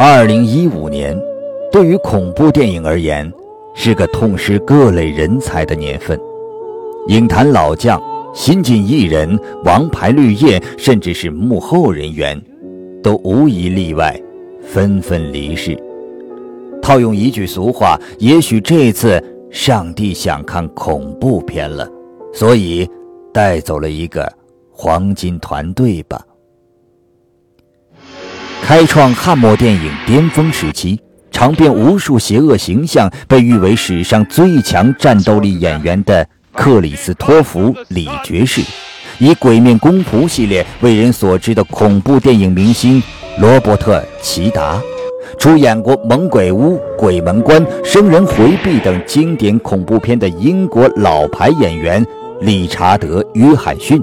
二零一五年，对于恐怖电影而言，是个痛失各类人才的年份。影坛老将、新晋艺人、王牌绿叶，甚至是幕后人员，都无一例外，纷纷离世。套用一句俗话，也许这次上帝想看恐怖片了，所以带走了一个黄金团队吧。开创汉末电影巅峰时期，尝遍无数邪恶形象，被誉为史上最强战斗力演员的克里斯托弗·李爵士，以《鬼面公仆》系列为人所知的恐怖电影明星罗伯特·齐达，出演过《猛鬼屋》《鬼门关》《生人回避》等经典恐怖片的英国老牌演员理查德·约翰逊。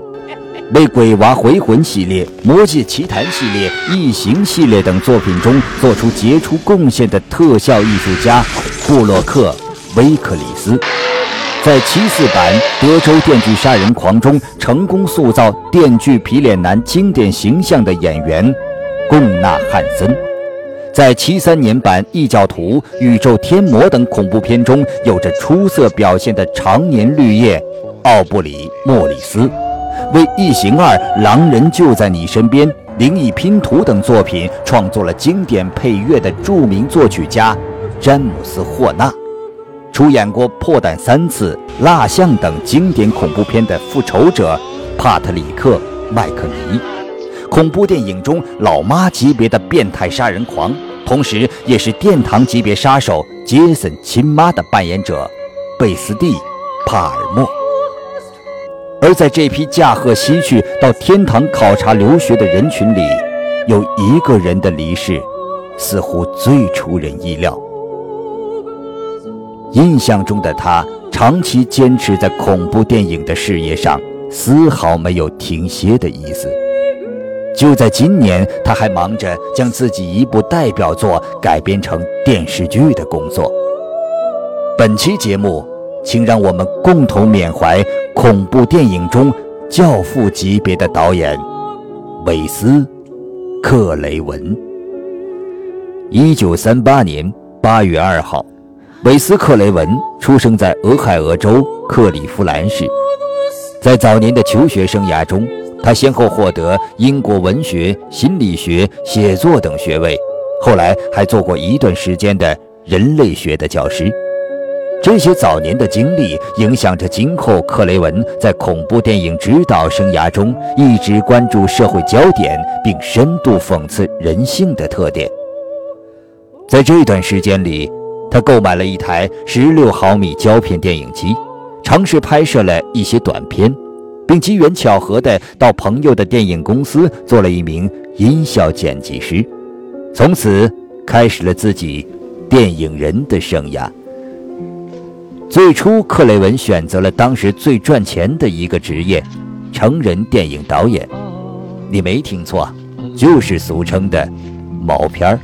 为《鬼娃回魂》系列、《魔界奇谭》系列、《异形》系列等作品中做出杰出贡献的特效艺术家布洛克·威克里斯，在七四版《德州电锯杀人狂》中成功塑造电锯皮脸男经典形象的演员贡纳汉森，在七三年版《异教徒》《宇宙天魔》等恐怖片中有着出色表现的常年绿叶奥布里·莫里斯。为《异形二》《狼人就在你身边》《灵异拼图》等作品创作了经典配乐的著名作曲家詹姆斯·霍纳，出演过《破胆三次》《蜡像》等经典恐怖片的复仇者帕特里克·麦克尼，恐怖电影中老妈级别的变态杀人狂，同时也是殿堂级别杀手杰森亲妈的扮演者贝斯蒂·帕尔默。而在这批驾鹤西去到天堂考察留学的人群里，有一个人的离世，似乎最出人意料。印象中的他长期坚持在恐怖电影的事业上，丝毫没有停歇的意思。就在今年，他还忙着将自己一部代表作改编成电视剧的工作。本期节目。请让我们共同缅怀恐怖电影中教父级别的导演韦斯·克雷文。一九三八年八月二号，韦斯·克雷文出生在俄亥俄州克利夫兰市。在早年的求学生涯中，他先后获得英国文学、心理学、写作等学位，后来还做过一段时间的人类学的教师。这些早年的经历影响着今后克雷文在恐怖电影指导生涯中一直关注社会焦点并深度讽刺人性的特点。在这段时间里，他购买了一台16毫米胶片电影机，尝试拍摄了一些短片，并机缘巧合地到朋友的电影公司做了一名音效剪辑师，从此开始了自己电影人的生涯。最初，克雷文选择了当时最赚钱的一个职业——成人电影导演。你没听错，就是俗称的毛片儿。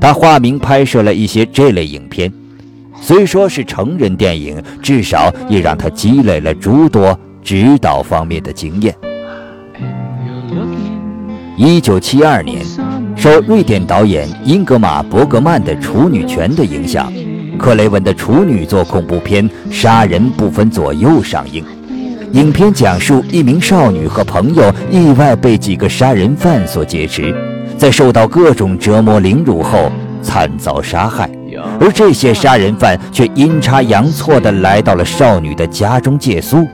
他化名拍摄了一些这类影片，虽说是成人电影，至少也让他积累了诸多指导方面的经验。一九七二年，受瑞典导演英格玛·伯格曼的处女泉的影响。克雷文的处女作恐怖片《杀人不分左右》上映。影片讲述一名少女和朋友意外被几个杀人犯所劫持，在受到各种折磨凌辱后惨遭杀害。而这些杀人犯却阴差阳错地来到了少女的家中借宿。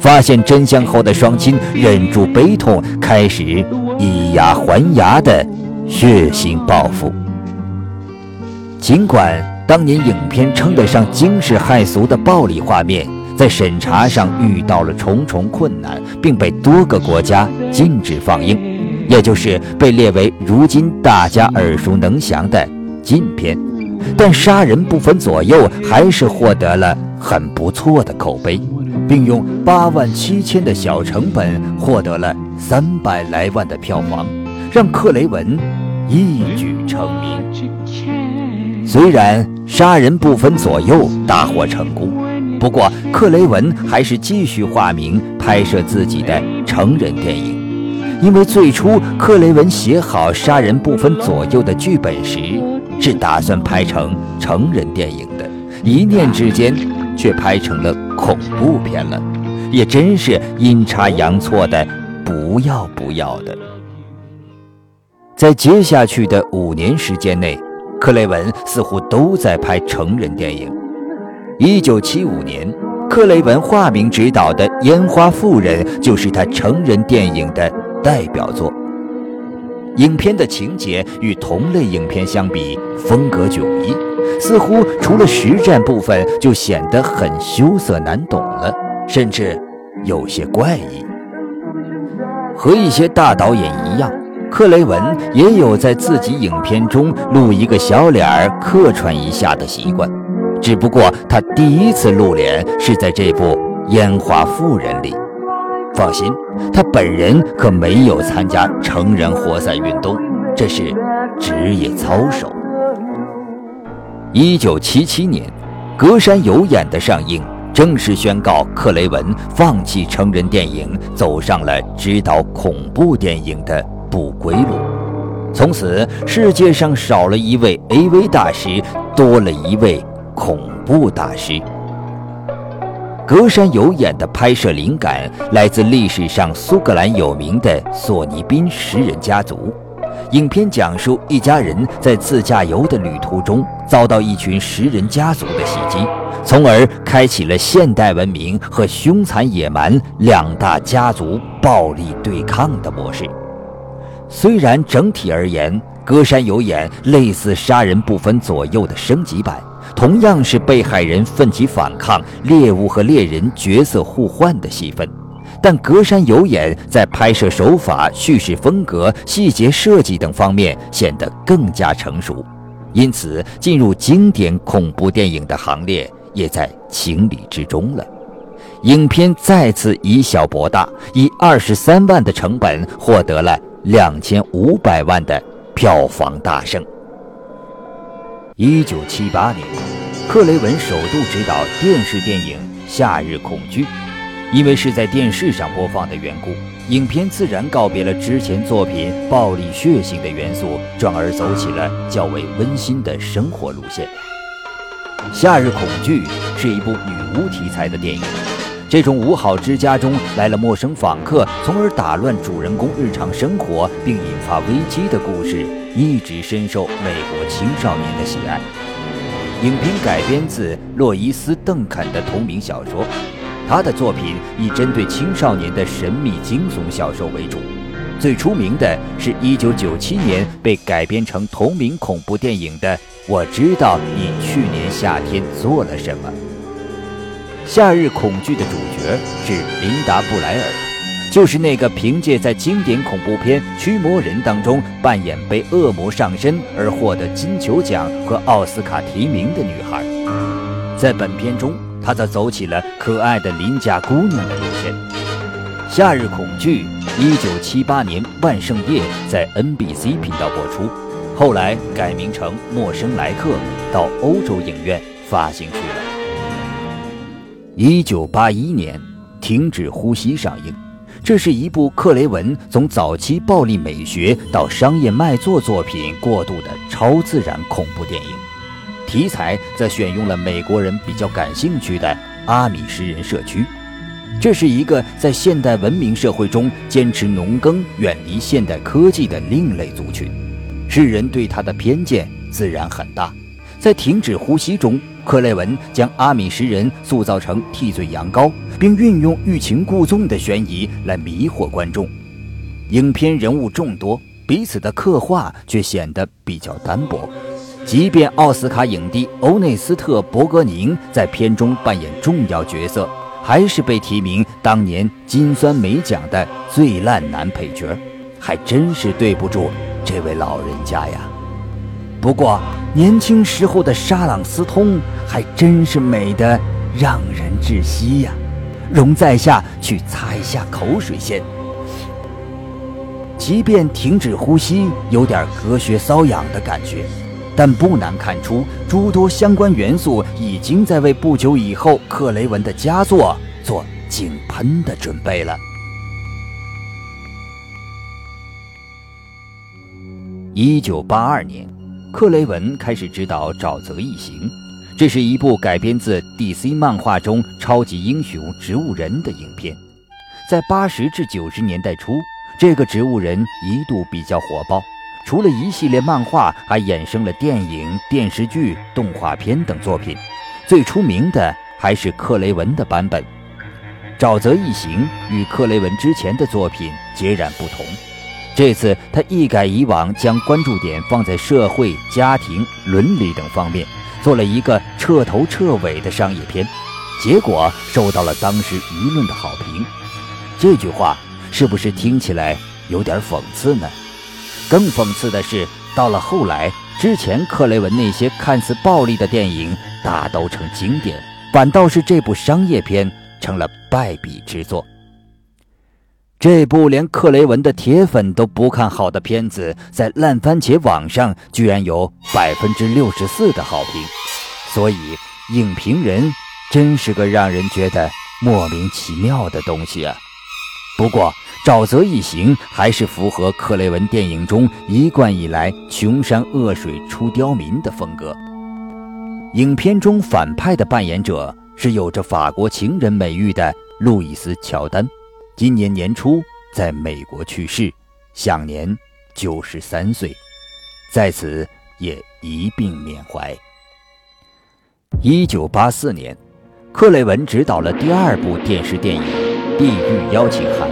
发现真相后的双亲忍住悲痛，开始以牙还牙的血腥报复。尽管。当年影片称得上惊世骇俗的暴力画面，在审查上遇到了重重困难，并被多个国家禁止放映，也就是被列为如今大家耳熟能详的禁片。但杀人不分左右还是获得了很不错的口碑，并用八万七千的小成本获得了三百来万的票房，让克雷文一举成名。虽然。杀人不分左右，大获成功。不过，克雷文还是继续化名拍摄自己的成人电影。因为最初克雷文写好杀人不分左右的剧本时，是打算拍成成人电影的，一念之间却拍成了恐怖片了，也真是阴差阳错的，不要不要的。在接下去的五年时间内，克雷文似乎都在拍成人电影。一九七五年。克雷文化名执导的《烟花妇人》就是他成人电影的代表作。影片的情节与同类影片相比，风格迥异，似乎除了实战部分就显得很羞涩难懂了，甚至有些怪异。和一些大导演一样，克雷文也有在自己影片中露一个小脸儿客串一下的习惯。只不过他第一次露脸是在这部《烟花妇人》里。放心，他本人可没有参加成人活塞运动，这是职业操守。一九七七年，《隔山有眼》的上映，正式宣告克雷文放弃成人电影，走上了指导恐怖电影的不归路。从此，世界上少了一位 AV 大师，多了一位。恐怖大师，《隔山有眼》的拍摄灵感来自历史上苏格兰有名的索尼宾食人家族。影片讲述一家人在自驾游的旅途中遭到一群食人家族的袭击，从而开启了现代文明和凶残野蛮两大家族暴力对抗的模式。虽然整体而言，《隔山有眼》类似杀人不分左右的升级版。同样是被害人奋起反抗、猎物和猎人角色互换的戏份，但隔山有眼在拍摄手法、叙事风格、细节设计等方面显得更加成熟，因此进入经典恐怖电影的行列也在情理之中了。影片再次以小博大，以二十三万的成本获得了两千五百万的票房大胜。一九七八年，克雷文首度执导电视电影《夏日恐惧》，因为是在电视上播放的缘故，影片自然告别了之前作品暴力血腥的元素，转而走起了较为温馨的生活路线。《夏日恐惧》是一部女巫题材的电影。这种五好之家中来了陌生访客，从而打乱主人公日常生活并引发危机的故事，一直深受美国青少年的喜爱。影片改编自洛伊斯·邓肯的同名小说，他的作品以针对青少年的神秘惊悚小说为主。最出名的是一九九七年被改编成同名恐怖电影的《我知道你去年夏天做了什么》。《夏日恐惧》的主角是琳达·布莱尔，就是那个凭借在经典恐怖片《驱魔人》当中扮演被恶魔上身而获得金球奖和奥斯卡提名的女孩。在本片中，她则走起了可爱的邻家姑娘的路线。《夏日恐惧》1978年万圣夜在 NBC 频道播出，后来改名成《陌生来客》，到欧洲影院发行去了。一九八一年，《停止呼吸》上映，这是一部克雷文从早期暴力美学到商业卖座作品过渡的超自然恐怖电影，题材则选用了美国人比较感兴趣的阿米什人社区。这是一个在现代文明社会中坚持农耕、远离现代科技的另类族群，世人对他的偏见自然很大。在《停止呼吸》中。克雷文将阿米什人塑造成替罪羊羔，并运用欲擒故纵的悬疑来迷惑观众。影片人物众多，彼此的刻画却显得比较单薄。即便奥斯卡影帝欧内斯特·伯格宁在片中扮演重要角色，还是被提名当年金酸梅奖的最烂男配角，还真是对不住这位老人家呀。不过，年轻时候的沙朗斯通还真是美得让人窒息呀！容在下去擦一下口水先。即便停止呼吸有点隔靴搔痒的感觉，但不难看出，诸多相关元素已经在为不久以后克雷文的佳作做井喷的准备了。一九八二年，克雷文开始执导《沼泽异形》，这是一部改编自 DC 漫画中超级英雄植物人的影片。在八十至九十年代初，这个植物人一度比较火爆，除了一系列漫画，还衍生了电影、电视剧、动画片等作品。最出名的还是克雷文的版本。《沼泽异形》与克雷文之前的作品截然不同。这次他一改以往将关注点放在社会、家庭、伦理等方面，做了一个彻头彻尾的商业片，结果受到了当时舆论的好评。这句话是不是听起来有点讽刺呢？更讽刺的是，到了后来，之前克雷文那些看似暴力的电影大都成经典，反倒是这部商业片成了败笔之作。这部连克雷文的铁粉都不看好的片子，在烂番茄网上居然有百分之六十四的好评，所以影评人真是个让人觉得莫名其妙的东西啊。不过，《沼泽一行》还是符合克雷文电影中一贯以来穷山恶水出刁民的风格。影片中反派的扮演者是有着法国情人美誉的路易斯·乔丹。今年年初在美国去世，享年九十三岁，在此也一并缅怀。一九八四年，克雷文执导了第二部电视电影《地狱邀请函》，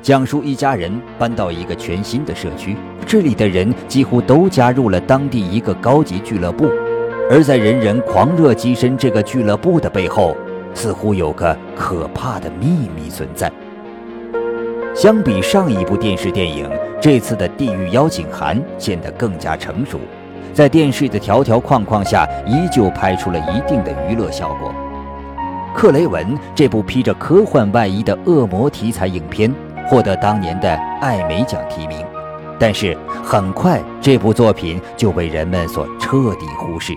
讲述一家人搬到一个全新的社区，这里的人几乎都加入了当地一个高级俱乐部，而在人人狂热跻身这个俱乐部的背后，似乎有个可怕的秘密存在。相比上一部电视电影，这次的《地狱邀请函》显得更加成熟，在电视的条条框框下，依旧拍出了一定的娱乐效果。克雷文这部披着科幻外衣的恶魔题材影片获得当年的艾美奖提名，但是很快这部作品就被人们所彻底忽视，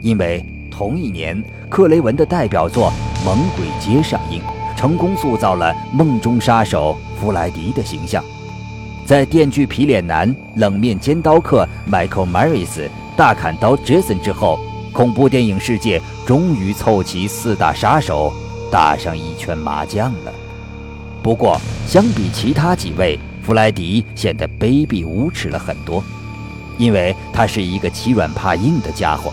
因为同一年克雷文的代表作《猛鬼街》上映。成功塑造了梦中杀手弗莱迪的形象，在电锯皮脸男、冷面尖刀客 Michael Myers、大砍刀 Jason 之后，恐怖电影世界终于凑齐四大杀手打上一圈麻将了。不过，相比其他几位，弗莱迪显得卑鄙无耻了很多，因为他是一个欺软怕硬的家伙。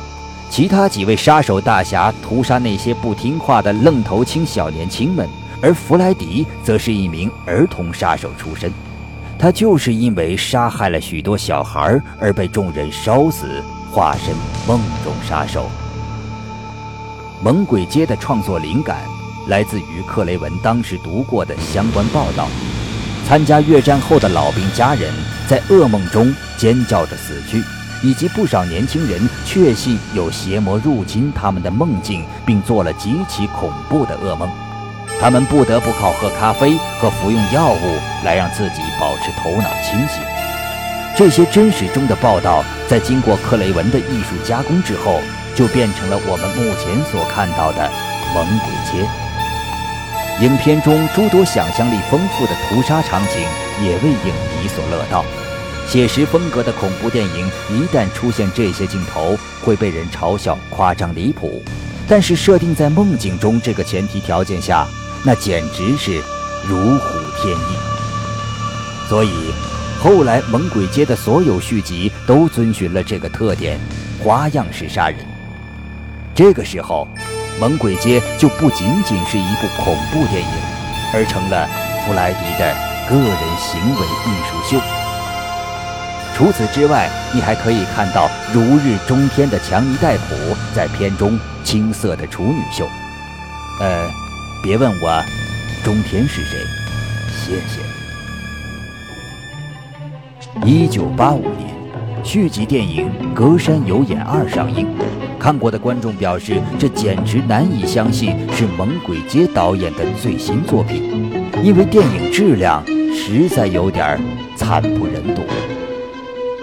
其他几位杀手大侠屠杀那些不听话的愣头青小年轻们，而弗莱迪则是一名儿童杀手出身。他就是因为杀害了许多小孩而被众人烧死，化身梦中杀手。《猛鬼街》的创作灵感来自于克雷文当时读过的相关报道：参加越战后的老兵家人在噩梦中尖叫着死去。以及不少年轻人确信有邪魔入侵他们的梦境，并做了极其恐怖的噩梦，他们不得不靠喝咖啡和服用药物来让自己保持头脑清醒。这些真实中的报道，在经过克雷文的艺术加工之后，就变成了我们目前所看到的《猛鬼街》。影片中诸多想象力丰富的屠杀场景，也为影迷所乐道。写实风格的恐怖电影一旦出现这些镜头，会被人嘲笑夸张离谱。但是设定在梦境中这个前提条件下，那简直是如虎添翼。所以，后来《猛鬼街》的所有续集都遵循了这个特点，花样式杀人。这个时候，《猛鬼街》就不仅仅是一部恐怖电影，而成了弗莱迪的个人行为艺术秀。除此之外，你还可以看到如日中天的强尼戴普在片中青涩的处女秀。呃，别问我中天是谁，谢谢。一九八五年，续集电影《隔山有眼二》上映，看过的观众表示，这简直难以相信是猛鬼街导演的最新作品，因为电影质量实在有点惨不忍睹。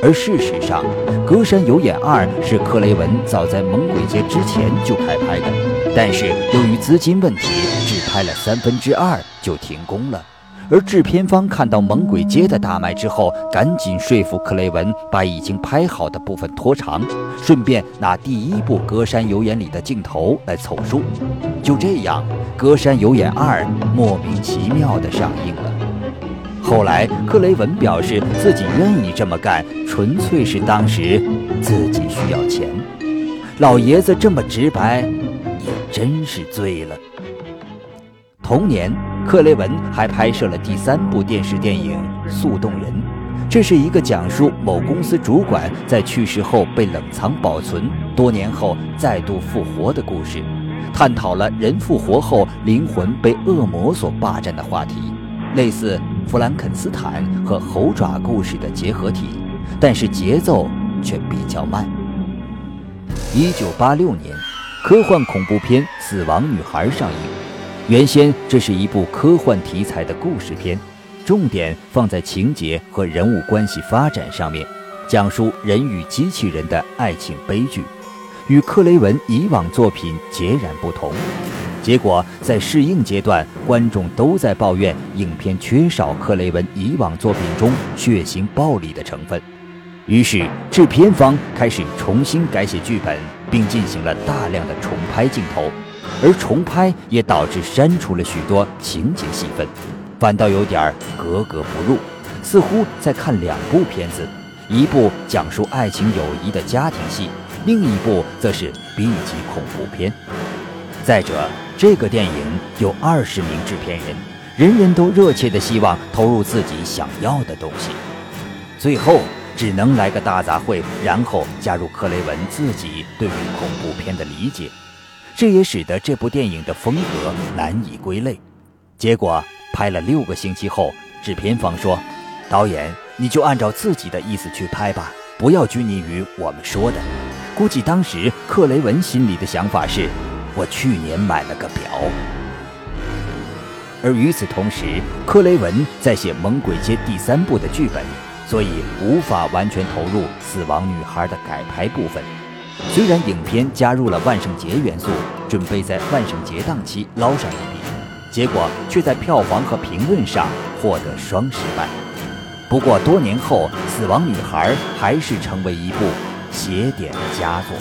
而事实上，《隔山有眼二》是克雷文早在《猛鬼街》之前就开拍的，但是由于资金问题，只拍了三分之二就停工了。而制片方看到《猛鬼街》的大卖之后，赶紧说服克雷文把已经拍好的部分拖长，顺便拿第一部《隔山有眼》里的镜头来凑数。就这样，《隔山有眼二》莫名其妙地上映了。后来，克雷文表示自己愿意这么干，纯粹是当时自己需要钱。老爷子这么直白，也真是醉了。同年。克雷文还拍摄了第三部电视电影《速冻人》，这是一个讲述某公司主管在去世后被冷藏保存，多年后再度复活的故事，探讨了人复活后灵魂被恶魔所霸占的话题，类似弗兰肯斯坦和猴爪故事的结合体，但是节奏却比较慢。一九八六年，科幻恐怖片《死亡女孩》上映。原先这是一部科幻题材的故事片，重点放在情节和人物关系发展上面，讲述人与机器人的爱情悲剧，与克雷文以往作品截然不同。结果在试映阶段，观众都在抱怨影片缺少克雷文以往作品中血腥暴力的成分，于是制片方开始重新改写剧本，并进行了大量的重拍镜头。而重拍也导致删除了许多情节戏份，反倒有点格格不入，似乎在看两部片子，一部讲述爱情友谊的家庭戏，另一部则是 B 级恐怖片。再者，这个电影有二十名制片人，人人都热切地希望投入自己想要的东西，最后只能来个大杂烩，然后加入克雷文自己对于恐怖片的理解。这也使得这部电影的风格难以归类。结果拍了六个星期后，制片方说：“导演，你就按照自己的意思去拍吧，不要拘泥于我们说的。”估计当时克雷文心里的想法是：“我去年买了个表。”而与此同时，克雷文在写《猛鬼街》第三部的剧本，所以无法完全投入《死亡女孩》的改拍部分。虽然影片加入了万圣节元素，准备在万圣节档期捞上一笔，结果却在票房和评论上获得双失败。不过多年后，《死亡女孩》还是成为一部邪典佳作。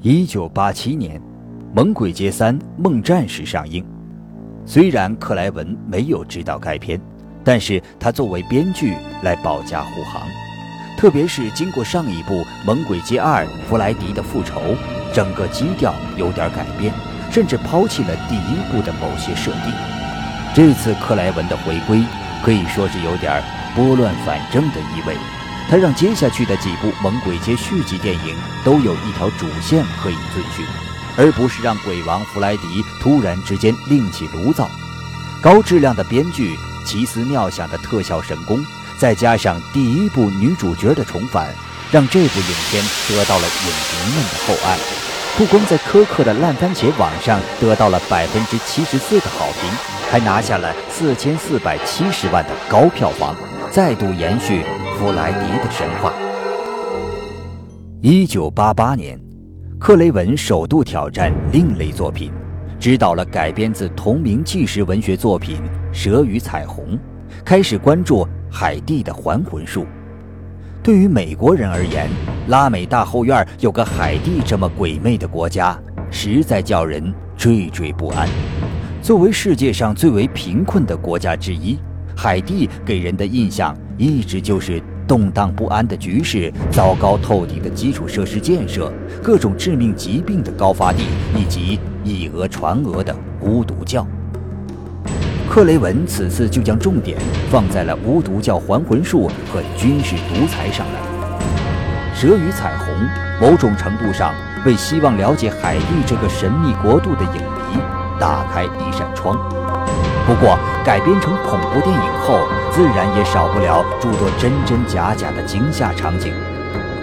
一九八七年，《猛鬼街三：梦战士》上映。虽然克莱文没有执导该片，但是他作为编剧来保驾护航。特别是经过上一部《猛鬼街二：弗莱迪的复仇》，整个基调有点改变，甚至抛弃了第一部的某些设定。这次克莱文的回归可以说是有点拨乱反正的意味。他让接下去的几部《猛鬼街》续集电影都有一条主线可以遵循，而不是让鬼王弗莱迪突然之间另起炉灶。高质量的编剧，奇思妙想的特效神功。再加上第一部女主角的重返，让这部影片得到了影迷们的厚爱。不光在苛刻的烂番茄网上得到了百分之七十四的好评，还拿下了四千四百七十万的高票房，再度延续弗莱迪的神话。一九八八年，克雷文首度挑战另类作品，执导了改编自同名纪实文学作品《蛇与彩虹》，开始关注。海地的还魂术，对于美国人而言，拉美大后院有个海地这么鬼魅的国家，实在叫人惴惴不安。作为世界上最为贫困的国家之一，海地给人的印象一直就是动荡不安的局势、糟糕透顶的基础设施建设、各种致命疾病的高发地，以及以讹传讹的巫毒教。克雷文此次就将重点放在了巫毒教还魂术和军事独裁上来。《蛇与彩虹》某种程度上为希望了解海地这个神秘国度的影迷打开一扇窗。不过，改编成恐怖电影后，自然也少不了诸多真真假假的惊吓场景。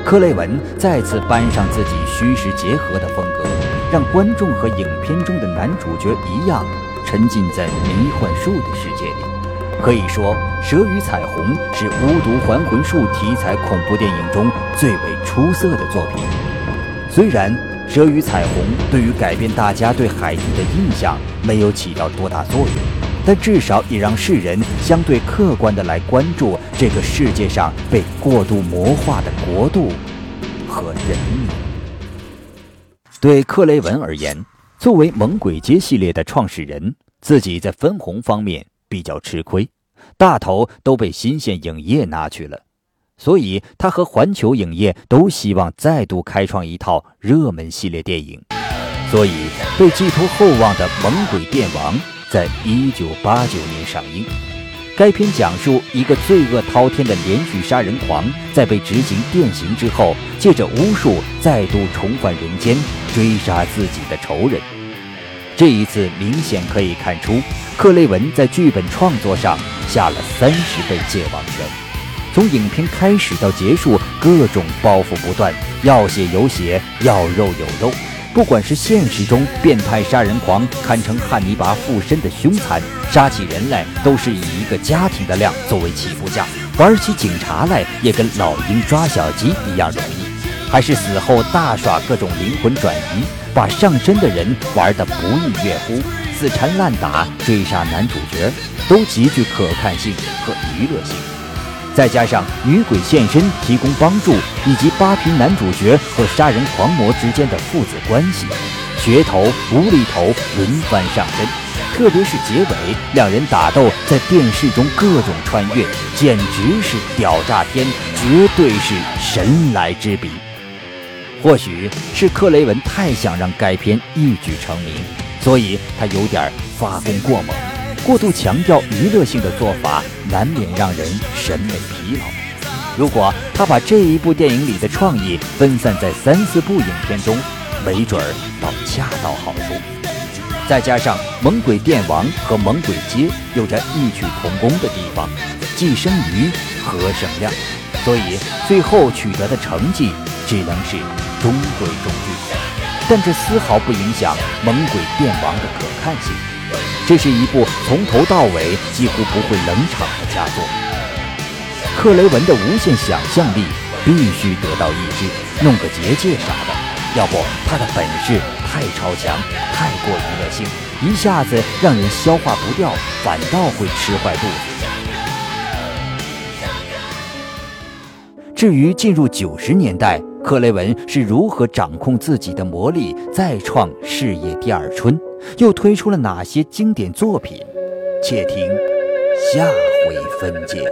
克雷文再次搬上自己虚实结合的风格，让观众和影片中的男主角一样。沉浸在迷幻术的世界里，可以说《蛇与彩虹》是巫毒还魂术题材恐怖电影中最为出色的作品。虽然《蛇与彩虹》对于改变大家对海地的印象没有起到多大作用，但至少也让世人相对客观地来关注这个世界上被过度魔化的国度和人民。对克雷文而言，作为《猛鬼街》系列的创始人，自己在分红方面比较吃亏，大头都被新线影业拿去了，所以他和环球影业都希望再度开创一套热门系列电影，所以被寄托厚望的《猛鬼电王》。在一九八九年上映，该片讲述一个罪恶滔天的连续杀人狂，在被执行电刑之后，借着巫术再度重返人间，追杀自己的仇人。这一次明显可以看出，克雷文在剧本创作上下了三十倍戒网拳。从影片开始到结束，各种包袱不断，要血有血，要肉有肉。不管是现实中变态杀人狂堪称汉尼拔附身的凶残，杀起人来都是以一个家庭的量作为起步价，玩起警察来也跟老鹰抓小鸡一样容易；还是死后大耍各种灵魂转移，把上身的人玩得不亦乐乎，死缠烂打追杀男主角，都极具可看性和娱乐性。再加上女鬼现身提供帮助，以及八平男主角和杀人狂魔之间的父子关系，噱头无厘头轮番上阵，特别是结尾两人打斗在电视中各种穿越，简直是屌炸天，绝对是神来之笔。或许是克雷文太想让该片一举成名，所以他有点发功过猛。过度强调娱乐性的做法，难免让人审美疲劳。如果他把这一部电影里的创意分散在三四部影片中，没准儿倒恰到好处。再加上《猛鬼电王》和《猛鬼街》有着异曲同工的地方，既生瑜，何生亮，所以最后取得的成绩只能是中规中矩。但这丝毫不影响《猛鬼电王》的可看性。这是一部从头到尾几乎不会冷场的佳作。克雷文的无限想象力必须得到抑制，弄个结界啥的，要不他的本事太超强，太过娱乐性，一下子让人消化不掉，反倒会吃坏肚子。至于进入九十年代，克雷文是如何掌控自己的魔力，再创事业第二春？又推出了哪些经典作品？且听下回分解。